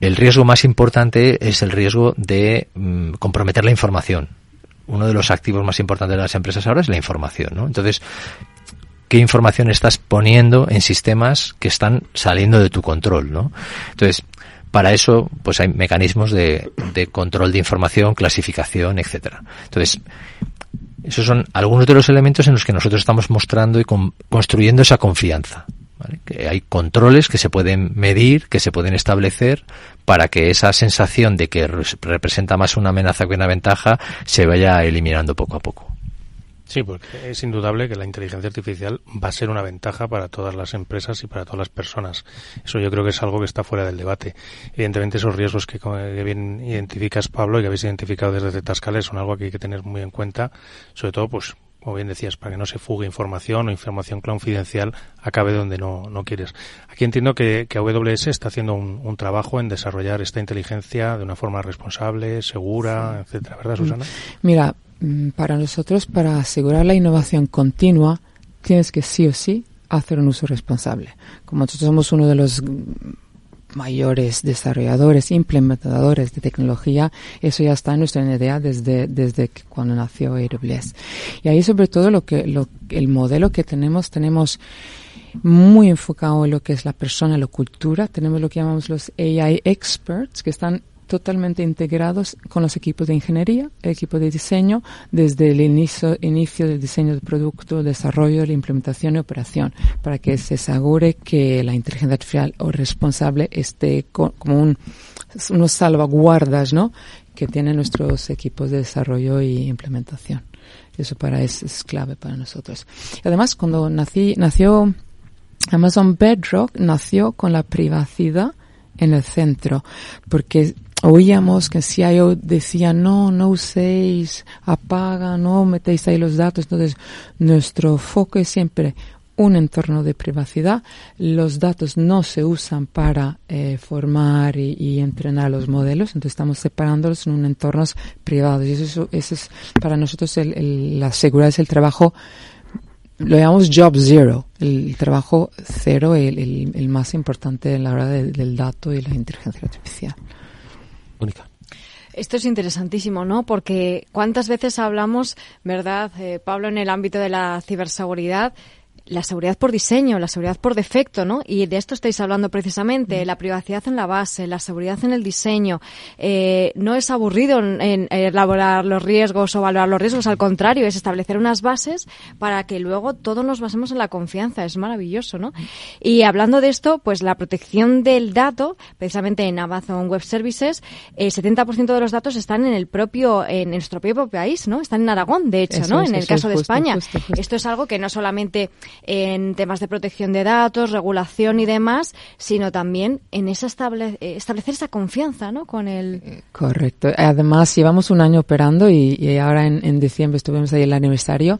E: el riesgo más importante es el riesgo de mm, comprometer la información uno de los activos más importantes de las empresas ahora es la información, ¿no? Entonces, ¿qué información estás poniendo en sistemas que están saliendo de tu control, ¿no? Entonces, para eso, pues hay mecanismos de, control de información, clasificación, etcétera. Entonces, esos son algunos de los elementos en los que nosotros estamos mostrando y construyendo esa confianza. Que hay controles que se pueden medir, que se pueden establecer para que esa sensación de que representa más una amenaza que una ventaja se vaya eliminando poco a poco.
D: Sí, porque es indudable que la inteligencia artificial va a ser una ventaja para todas las empresas y para todas las personas. Eso yo creo que es algo que está fuera del debate. Evidentemente esos riesgos que, bien identificas, Pablo, y que habéis identificado desde Tascales son algo que hay que tener muy en cuenta, sobre todo pues como bien decías, para que no se fugue información o información confidencial acabe donde no, no quieres. Aquí entiendo que, que AWS está haciendo un, trabajo en desarrollar esta inteligencia de una forma responsable, segura, etcétera, ¿verdad, mm. Susana?
F: Mira, mm, para nosotros, para asegurar la innovación continua, tienes que sí o sí hacer un uso responsable. Como nosotros somos uno de los mayores desarrolladores, implementadores de tecnología, eso ya está en nuestra idea desde, desde cuando nació AWS. Y ahí sobre todo lo que, lo, el modelo que tenemos, tenemos muy enfocado en lo que es la persona, la cultura. Tenemos lo que llamamos los AI experts, que están totalmente integrados con los equipos de ingeniería, equipo de diseño, desde el inicio, inicio del diseño del producto, desarrollo, la implementación y operación, para que se asegure que la inteligencia artificial o responsable esté como un, unos salvaguardas, ¿no? Que tienen nuestros equipos de desarrollo y implementación. Eso para es, es clave para nosotros. Además, cuando nací, nació Amazon Bedrock nació con la privacidad en el centro, porque oíamos que el CIO decía, no, no uséis, apaga, no metéis ahí los datos. Entonces, nuestro foco es siempre un entorno de privacidad. Los datos no se usan para eh, formar y, entrenar los modelos, entonces estamos separándolos en un entornos privados. Y eso, eso es para nosotros el, la seguridad es el trabajo lo llamamos job zero, el trabajo cero, el, el, más importante en la hora del dato y la inteligencia artificial.
C: Esto es interesantísimo, ¿no? Porque cuántas veces hablamos, ¿verdad, eh, Pablo, en el ámbito de la ciberseguridad, la seguridad por diseño, la seguridad por defecto, ¿no? Y de esto estáis hablando precisamente, mm. la privacidad en la base, la seguridad en el diseño. Eh, no es aburrido en, elaborar los riesgos o valorar los riesgos, al contrario, es establecer unas bases para que luego todos nos basemos en la confianza. Es maravilloso, ¿no? Y hablando de esto, pues la protección del dato, precisamente en Amazon Web Services, el 70% de los datos están en el propio, en nuestro propio país, ¿no? Están en Aragón, de hecho, ¿no? en el caso de España. Esto es algo que no solamente en temas de protección de datos, regulación y demás, sino también en esa eh, establecer esa confianza ¿no? con el...
F: Correcto. Además, llevamos un año operando y, ahora en, diciembre estuvimos ahí el aniversario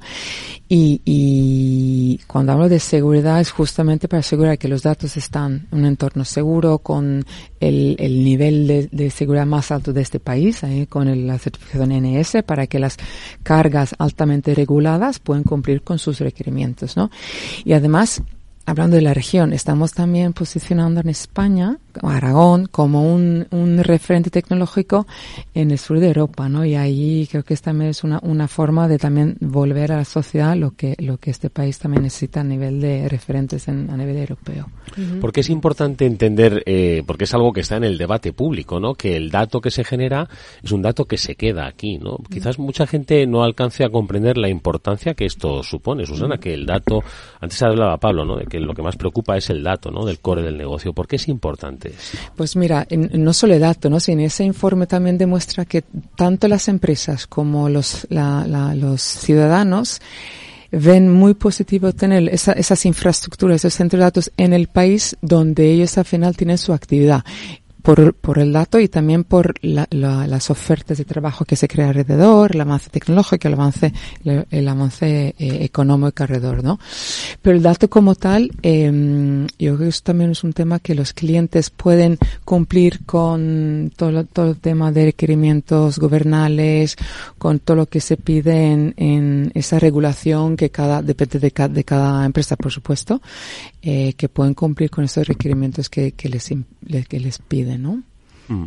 F: y, y, cuando hablo de seguridad es justamente para asegurar que los datos están en un entorno seguro con el, el nivel de, seguridad más alto de este país, con la certificación NS, para que las cargas altamente reguladas puedan cumplir con sus requerimientos, ¿no? Y además, hablando de la región, estamos también posicionando en España Aragón como un, un referente tecnológico en el sur de Europa, ¿no? Y ahí creo que también es una, una forma de también volver a la sociedad lo que, lo que este país también necesita a nivel de referentes en, a nivel europeo.
B: Porque es importante entender, eh, porque es algo que está en el debate público, ¿no? Que el dato que se genera es un dato que se queda aquí, ¿no? Quizás mucha gente no alcance a comprender la importancia que esto supone, Susana, que el dato, antes hablaba Pablo, ¿no? De que lo que más preocupa es el dato, ¿no? Del core del negocio. ¿Por qué es importante?
F: Pues mira, no solo el dato, ¿no? sino ese informe también demuestra que tanto las empresas como los, los ciudadanos ven muy positivo tener esas infraestructuras, esos centros de datos en el país donde ellos al final tienen su actividad por, por el dato y también por las ofertas de trabajo que se crea alrededor, el avance tecnológico, el avance, el, avance eh, económico alrededor, ¿no? Pero el dato como tal, eh, yo creo que eso también es un tema que los clientes pueden cumplir con todo, todo el tema de requerimientos gubernales, con todo lo que se pide en, esa regulación que cada, depende de, cada, de cada empresa, por supuesto, eh, que pueden cumplir con esos requerimientos que, que les, que les piden, Mm.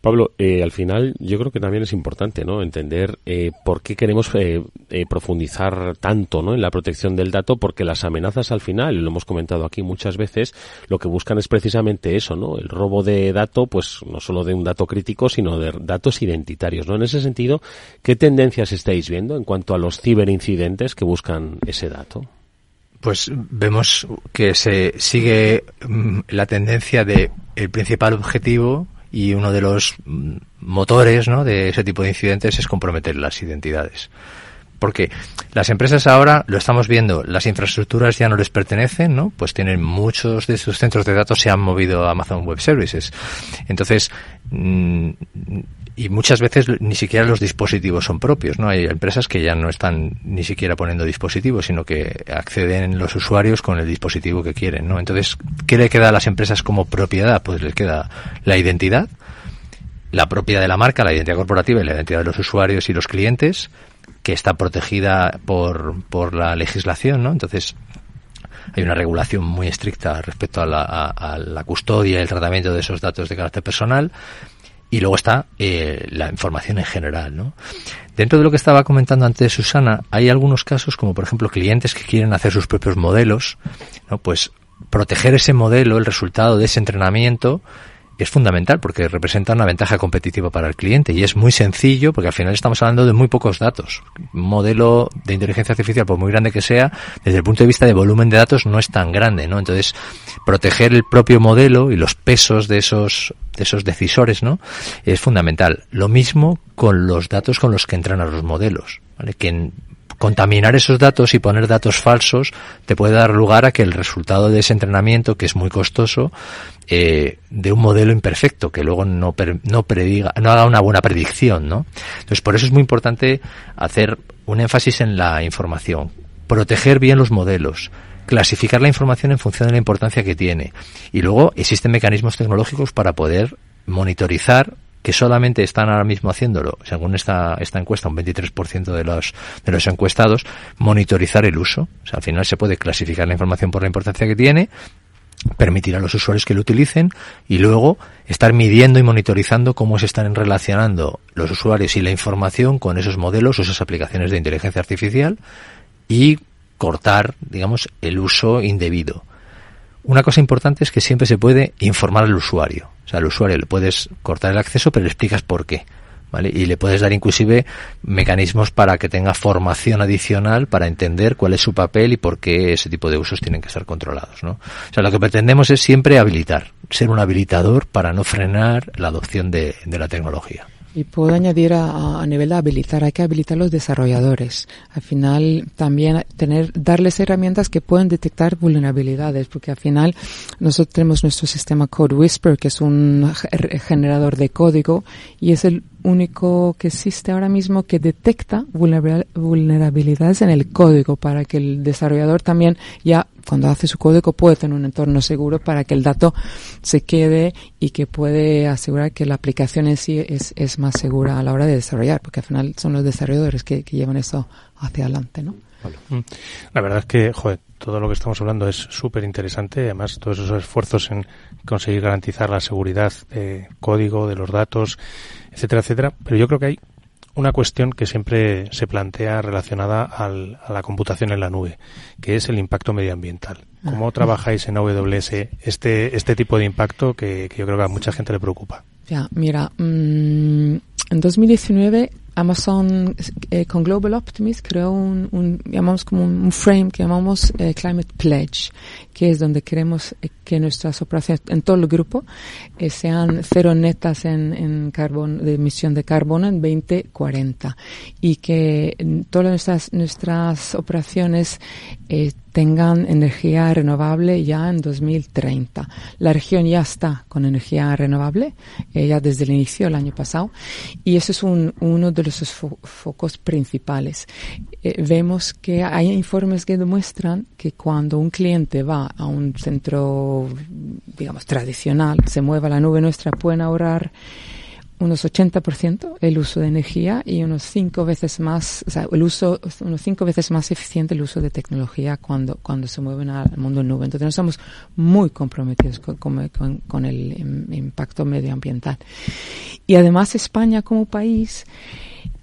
B: Pablo, eh, al final yo creo que también es importante ¿no? entender eh, por qué queremos eh, eh, profundizar tanto ¿no? en la protección del dato, porque las amenazas al final, lo hemos comentado aquí muchas veces, lo que buscan es precisamente eso, ¿no? el robo de dato, pues no solo de un dato crítico, sino de datos identitarios. ¿no? En ese sentido, ¿qué tendencias estáis viendo en cuanto a los ciberincidentes que buscan ese dato?
E: Pues vemos que se sigue mm, la tendencia de el principal objetivo y uno de los mm, motores ¿no? de ese tipo de incidentes es comprometer las identidades. Porque las empresas ahora, lo estamos viendo, las infraestructuras ya no les pertenecen, ¿no? Pues tienen muchos de sus centros de datos se han movido a Amazon Web Services. Entonces, y muchas veces ni siquiera los dispositivos son propios, ¿no? Hay empresas que ya no están ni siquiera poniendo dispositivos, sino que acceden los usuarios con el dispositivo que quieren, ¿no? Entonces, ¿qué le queda a las empresas como propiedad? Pues les queda la identidad, la propia de la marca, la identidad corporativa y la identidad de los usuarios y los clientes, que está protegida por, por la legislación, ¿no? Entonces, hay una regulación muy estricta respecto a la, a la custodia y el tratamiento de esos datos de carácter personal y luego está eh, la información en general, ¿no? Dentro de lo que estaba comentando antes Susana, hay algunos casos como por ejemplo clientes que quieren hacer sus propios modelos, ¿no? Pues proteger ese modelo, el resultado de ese entrenamiento, es fundamental porque representa una ventaja competitiva para el cliente y es muy sencillo porque al final estamos hablando de muy pocos datos. Un modelo de inteligencia artificial, por muy grande que sea, desde el punto de vista de volumen de datos no es tan grande, ¿no? Entonces, proteger el propio modelo y los pesos de esos de esos decisores, ¿no? Es fundamental. Lo mismo con los datos con los que entrenan los modelos, ¿vale? Que contaminar esos datos y poner datos falsos te puede dar lugar a que el resultado de ese entrenamiento, que es muy costoso, eh, de un modelo imperfecto, que luego no, no prediga, no haga una buena predicción, ¿no? Entonces, por eso es muy importante hacer un énfasis en la información, proteger bien los modelos, clasificar la información en función de la importancia que tiene. Y luego existen mecanismos tecnológicos para poder monitorizar que solamente están ahora mismo haciéndolo, según esta, esta encuesta, un 23% de los, de los encuestados, monitorizar el uso. O sea, al final se puede clasificar la información por la importancia que tiene, permitir a los usuarios que lo utilicen y luego estar midiendo y monitorizando cómo se están relacionando los usuarios y la información con esos modelos o esas aplicaciones de inteligencia artificial y cortar, digamos, el uso indebido. Una cosa importante es que siempre se puede informar al usuario. O sea, al usuario le puedes cortar el acceso, pero le explicas por qué. ¿Vale? Y le puedes dar inclusive mecanismos para que tenga formación adicional para entender cuál es su papel y por qué ese tipo de usos tienen que estar controlados, ¿no? O sea, lo que pretendemos es siempre habilitar, ser un habilitador para no frenar la adopción de la tecnología.
F: Y puedo añadir a, a, nivel de habilitar, hay que habilitar los desarrolladores. Al final también tener, darles herramientas que pueden detectar vulnerabilidades, porque al final nosotros tenemos nuestro sistema Code Whisper, que es un generador de código y es el único que existe ahora mismo que detecta vulnerabilidades en el código para que el desarrollador también ya cuando hace su código puede tener un entorno seguro para que el dato se quede y que puede asegurar que la aplicación en sí es, es más segura a la hora de desarrollar, porque al final son los desarrolladores que, que llevan eso hacia adelante, ¿no?
D: Mm. La verdad es que, joder, todo lo que estamos hablando es súper interesante. Además, todos esos esfuerzos en conseguir garantizar la seguridad de código, de los datos, etcétera, etcétera. Pero yo creo que hay una cuestión que siempre se plantea relacionada al, a la computación en la nube, que es el impacto medioambiental. ¿Cómo ah. trabajáis en AWS este, este tipo de impacto que, que yo creo que a mucha gente le preocupa?
F: Ya, mira, mmm, en 2019 Amazon eh, con Global Optimist creó un, llamamos como un, frame que llamamos eh, Climate Pledge, que es donde queremos eh, que nuestras operaciones en todo el grupo sean cero netas en, en carbón, de emisión de carbono en 2040 y que todas nuestras, nuestras operaciones tengan energía renovable ya en 2030. La región ya está con energía renovable, ya desde el inicio del año pasado, y eso es un, uno de los fo focos principales. Eh, vemos que hay informes que demuestran que cuando un cliente va a un centro, digamos, tradicional, se mueve a la nube nuestra, pueden ahorrar unos 80% el uso de energía y unos cinco veces más, o sea, el uso, unos cinco veces más eficiente el uso de tecnología cuando, cuando se mueven al mundo en nube. Entonces, no estamos muy comprometidos con, con el impacto medioambiental. Y además, España como país,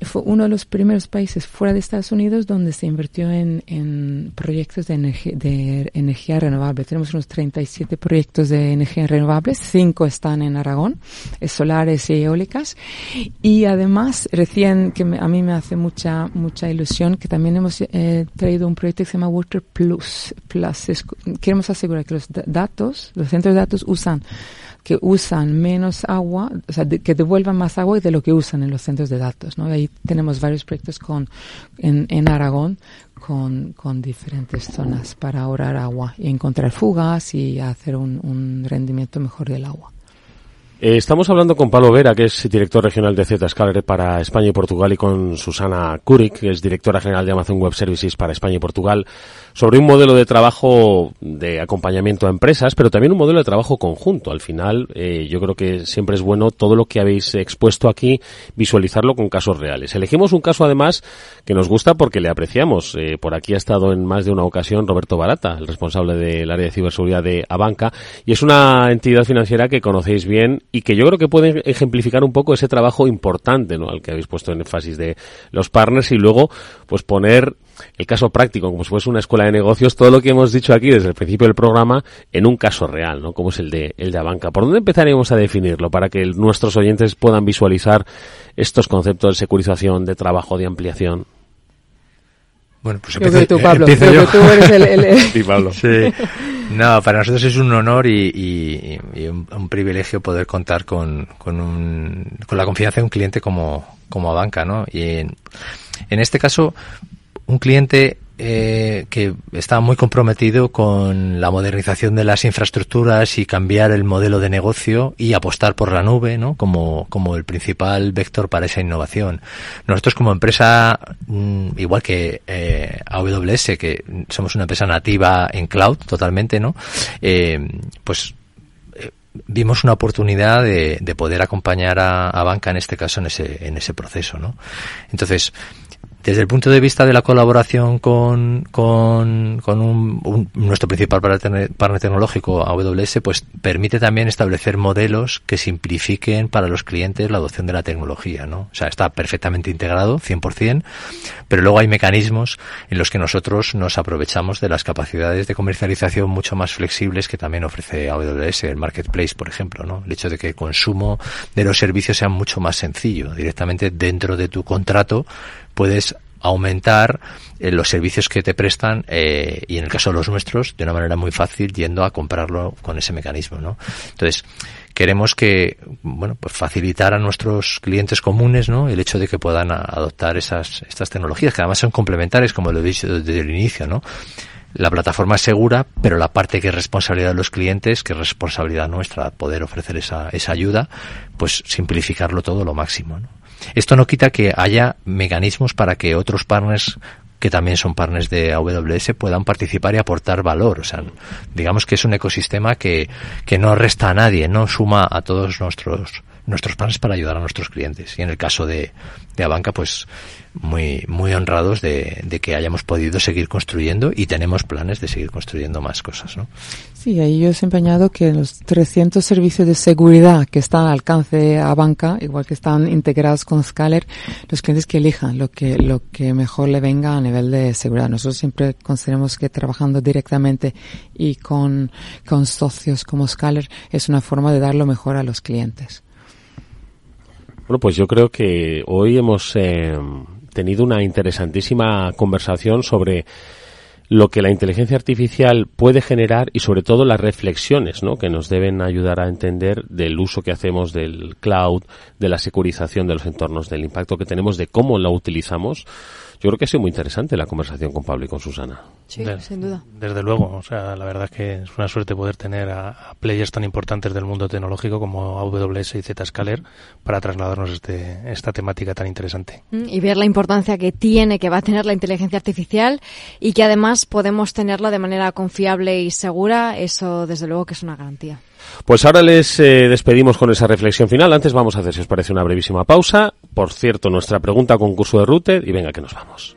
F: fue uno de los primeros países fuera de Estados Unidos donde se invirtió en, en proyectos de de energía renovable. Tenemos unos 37 proyectos de energía renovable, cinco están en Aragón, solares y eólicas. Y además, recién, que a mí me hace mucha, mucha ilusión, que también hemos eh, traído un proyecto que se llama Water Plus. Plus. queremos asegurar que los datos, los centros de datos usan que usan menos agua, o sea, que devuelvan más agua de lo que usan en los centros de datos, ¿no? Ahí tenemos varios proyectos con, en, en Aragón con, con diferentes zonas para ahorrar agua y encontrar fugas y hacer un, un rendimiento mejor del agua.
B: Eh, estamos hablando con Pablo Vera, que es director regional de Zscaler para España y Portugal, y con Susana Kurik, que es directora general de Amazon Web Services para España y Portugal, sobre un modelo de trabajo de acompañamiento a empresas, pero también un modelo de trabajo conjunto. Al final, eh, yo creo que siempre es bueno todo lo que habéis expuesto aquí, visualizarlo con casos reales. Elegimos un caso, además, que nos gusta porque le apreciamos. Eh, por aquí ha estado en más de una ocasión Roberto Barata, el responsable del área de ciberseguridad de Abanca, y es una entidad financiera que conocéis bien y que yo creo que puede ejemplificar un poco ese trabajo importante, ¿no? Al que habéis puesto en énfasis de los partners y luego, pues poner el caso práctico, como si fuese una escuela de negocios, todo lo que hemos dicho aquí desde el principio del programa en un caso real, ¿no? Como es el de, el de Abanca. ¿Por dónde empezaríamos a definirlo para que nuestros oyentes puedan visualizar estos conceptos de securización, de trabajo, de ampliación?
E: Bueno, pues
F: empiezo, tú, Pablo. Yo. tú eres el...
B: Sí, Pablo.
E: Sí. No, para nosotros es un honor y, un, privilegio poder contar con, con, un, con la confianza de un cliente como, como Abanca, ¿no? Y en, en este caso, un cliente eh, que está muy comprometido con la modernización de las infraestructuras y cambiar el modelo de negocio y apostar por la nube ¿no? como, como el principal vector para esa innovación. Nosotros como empresa, mm, igual que eh, AWS, que somos una empresa nativa en cloud totalmente, ¿no? Eh, pues eh, vimos una oportunidad de, de poder acompañar a, a, banca en este caso en ese en ese proceso no entonces desde el punto de vista de la colaboración con, con, con un, nuestro principal partner tecnológico, AWS, pues permite también establecer modelos que simplifiquen para los clientes la adopción de la tecnología, ¿no? O sea, está perfectamente integrado, 100%, pero luego hay mecanismos en los que nosotros nos aprovechamos de las capacidades de comercialización mucho más flexibles que también ofrece AWS, el Marketplace, por ejemplo, ¿no? El hecho de que el consumo de los servicios sea mucho más sencillo, directamente dentro de tu contrato puedes aumentar eh, los servicios que te prestan eh, y en el caso de los nuestros de una manera muy fácil yendo a comprarlo con ese mecanismo ¿no? entonces queremos que bueno pues facilitar a nuestros clientes comunes ¿no? el hecho de que puedan adoptar esas estas tecnologías que además son complementarias como lo he dicho desde el inicio ¿no? la plataforma es segura, pero la parte que es responsabilidad de los clientes, que es responsabilidad nuestra poder ofrecer esa, esa ayuda, pues simplificarlo todo lo máximo. ¿no? Esto no quita que haya mecanismos para que otros partners que también son partners de AWS puedan participar y aportar valor. O sea, digamos que es un ecosistema que, que no resta a nadie, no suma a todos nuestros nuestros partners para ayudar a nuestros clientes. Y en el caso de, de Abanca, pues muy, muy honrados de, de, que hayamos podido seguir construyendo y tenemos planes de seguir construyendo más cosas, ¿no?
F: Sí, ahí yo he empeñado que los 300 servicios de seguridad que están al alcance a banca, igual que están integrados con Scaler, los clientes que elijan lo que, lo que mejor le venga a nivel de seguridad. Nosotros siempre consideramos que trabajando directamente y con, con socios como Scaler es una forma de dar lo mejor a los clientes.
B: Bueno, pues yo creo que hoy hemos eh, tenido una interesantísima conversación sobre lo que la inteligencia artificial puede generar y sobre todo las reflexiones ¿no? que nos deben ayudar a entender del uso que hacemos del cloud, de la securización de los entornos, del impacto que tenemos, de cómo la utilizamos yo creo que ha sido muy interesante la conversación con Pablo y con Susana.
C: Sí, sin duda.
D: Desde luego, o sea, la verdad es que es una suerte poder tener a, players tan importantes del mundo tecnológico como AWS y Zscaler para trasladarnos este, esta temática tan interesante.
C: Mm, y ver la importancia que tiene, que va a tener la inteligencia artificial y que además podemos tenerla de manera confiable y segura, eso desde luego que es una garantía.
B: Pues ahora les eh, despedimos con esa reflexión final. Antes vamos a hacer, si os parece, una brevísima pausa. Por cierto, nuestra pregunta concurso de router y venga que nos vamos.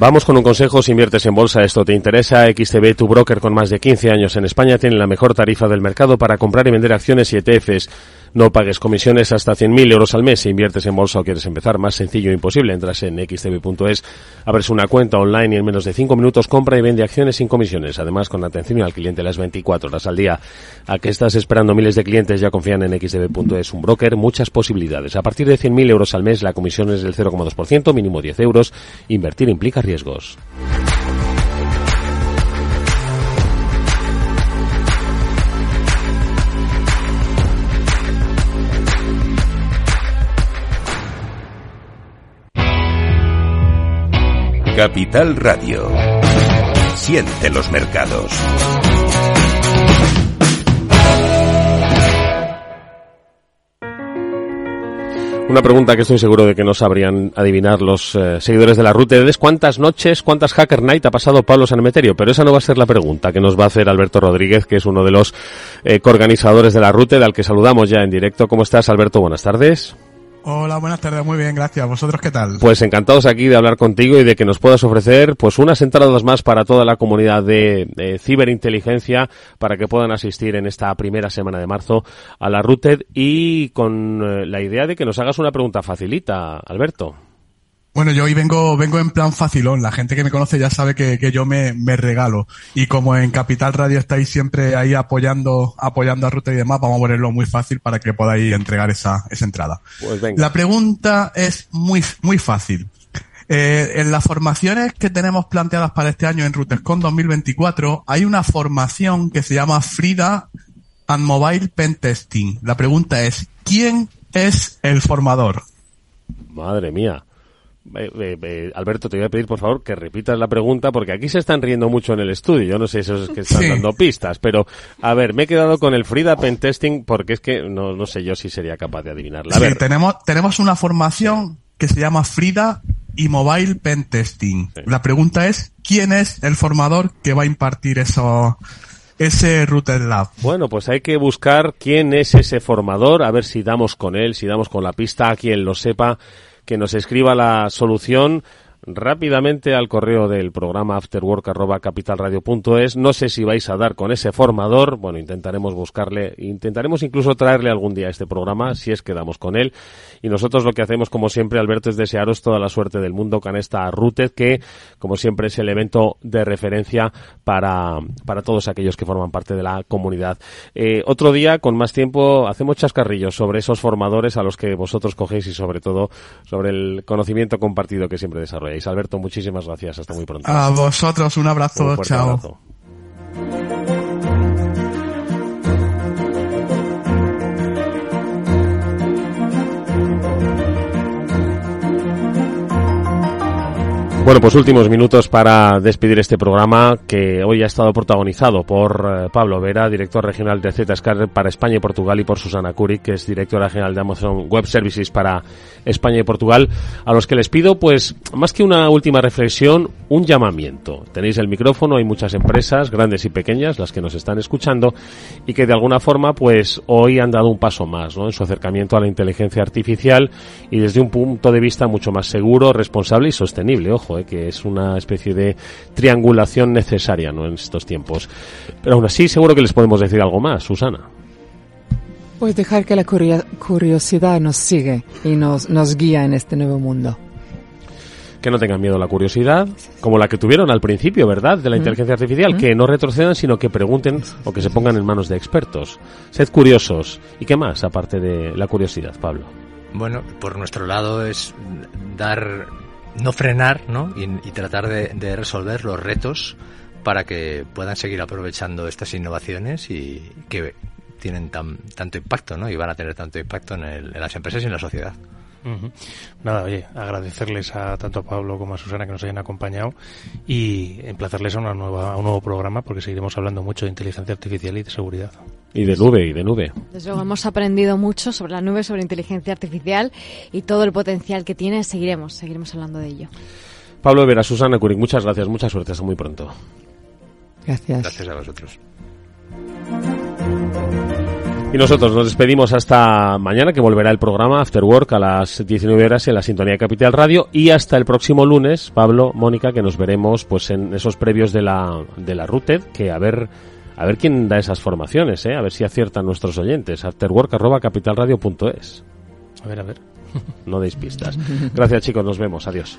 B: Vamos con un consejo si inviertes en bolsa, esto te interesa. XTB, tu broker con más de 15 años en España, tiene la mejor tarifa del mercado para comprar y vender acciones y ETFs. No pagues comisiones hasta 100.000 euros al mes. Si inviertes en bolsa o quieres empezar, más sencillo e imposible. Entras en xtb.es, abres una cuenta online y en menos de 5 minutos compra y vende acciones sin comisiones. Además, con atención al cliente las 24 horas al día. ¿A qué estás esperando? Miles de clientes ya confían en xtb.es. Un broker, muchas posibilidades. A partir de 100.000 euros al mes, la comisión es del 0,2%, mínimo 10 euros. Invertir implica riesgos.
A: Capital Radio. Siente los mercados.
B: Una pregunta que estoy seguro de que no sabrían adivinar los eh, seguidores de la ruta es cuántas noches, cuántas Hacker Night ha pasado Pablo Sanemeterio, pero esa no va a ser la pregunta que nos va a hacer Alberto Rodríguez, que es uno de los eh, coorganizadores de la ruta, al que saludamos ya en directo. ¿Cómo estás, Alberto? Buenas tardes.
G: Hola, buenas tardes, muy bien, gracias. ¿Vosotros qué tal?
B: Pues encantados aquí de hablar contigo y de que nos puedas ofrecer pues unas entradas más para toda la comunidad de, ciberinteligencia para que puedan asistir en esta primera semana de marzo a la RUTED y con eh, la idea de que nos hagas una pregunta facilita, Alberto.
G: Bueno, yo hoy vengo, vengo en plan facilón. La gente que me conoce ya sabe que, que yo me, me, regalo. Y como en Capital Radio estáis siempre ahí apoyando, apoyando a Ruta y demás, vamos a ponerlo muy fácil para que podáis entregar esa, esa entrada.
B: Pues venga.
G: La pregunta es muy, muy fácil. Eh, en las formaciones que tenemos planteadas para este año en RUTESCON 2024, hay una formación que se llama Frida and Mobile Pen Testing. La pregunta es, ¿quién es el formador?
B: Madre mía. Eh, eh, eh, Alberto, te voy a pedir por favor que repitas la pregunta porque aquí se están riendo mucho en el estudio. Yo no sé si es que están dando pistas, pero a ver, me he quedado con el Frida Pen Testing porque es que no, no sé yo si sería capaz de adivinarla.
G: sí, tenemos, tenemos una formación que se llama Frida y Mobile Pen Testing. La pregunta es, ¿quién es el formador que va a impartir eso, ese Router Lab?
B: Bueno, pues hay que buscar quién es ese formador, a ver si damos con él, si damos con la pista a quien lo sepa que nos escriba la solución rápidamente al correo del programa afterwork@capitalradio.es. No sé si vais a dar con ese formador. Bueno, intentaremos buscarle, intentaremos incluso traerle algún día a este programa si es que damos con él. Y nosotros lo que hacemos, como siempre, Alberto, es desearos toda la suerte del mundo con esta RUTED que, como siempre, es el evento de referencia para, para todos aquellos que forman parte de la comunidad. Eh, otro día, con más tiempo, hacemos chascarrillos sobre esos formadores a los que vosotros cogéis y sobre todo sobre el conocimiento compartido que siempre desarrolláis. Alberto, muchísimas gracias. Hasta muy pronto.
G: A vosotros, un abrazo. chao.
B: Bueno, pues últimos minutos para despedir este programa que hoy ha estado protagonizado por eh, Pablo Vera, director regional de Zscaler para España y Portugal, y por Susana Curi, que es directora general de Amazon Web Services para España y Portugal, a los que les pido, pues, más que una última reflexión, un llamamiento. Tenéis el micrófono, hay muchas empresas, grandes y pequeñas, las que nos están escuchando, y que de alguna forma, pues, hoy han dado un paso más, ¿no? En su acercamiento a la inteligencia artificial y desde un punto de vista mucho más seguro, responsable y sostenible, ojo, ¿eh? que es una especie de triangulación necesaria ¿no? en estos tiempos. Pero aún así seguro que les podemos decir algo más, Susana.
F: Pues dejar que la curiosidad nos sigue y nos, nos guía en este nuevo mundo
B: que no tengan miedo a la curiosidad, como la que tuvieron al principio, ¿verdad?, de la inteligencia artificial, que no retrocedan, sino que pregunten o que se pongan en manos de expertos. Sed curiosos. ¿Y qué más, aparte de la curiosidad, Pablo?
E: Bueno, por nuestro lado es dar no frenar ¿no? Y, tratar de, resolver los retos para que puedan seguir aprovechando estas innovaciones y que tienen tan, tanto impacto ¿no? y van a tener tanto impacto en, en las empresas y en la sociedad.
D: Nada, oye, agradecerles a tanto a Pablo como a Susana que nos hayan acompañado y emplazarles a, una nueva, a un nuevo programa porque seguiremos hablando mucho de inteligencia artificial y de seguridad.
B: Y de nube, y de nube.
C: Desde luego hemos aprendido mucho sobre la nube, sobre inteligencia artificial y todo el potencial que tiene. Seguiremos, seguiremos hablando de ello.
B: Pablo Vera, Susana Curing, muchas gracias, mucha suerte, hasta muy pronto.
F: Gracias.
E: Gracias a vosotros.
B: Y nosotros nos despedimos hasta mañana, que volverá el programa After Work a las 19 horas en la sintonía de Capital Radio. Y hasta el próximo lunes, Pablo, Mónica, que nos veremos pues en esos previos de la, de la RUTED, que a ver a ver quién da esas formaciones, ¿eh? a ver si aciertan nuestros oyentes. Afterwork.capitalradio.es.
D: A ver, a ver.
B: No deis pistas. Gracias chicos, nos vemos. Adiós.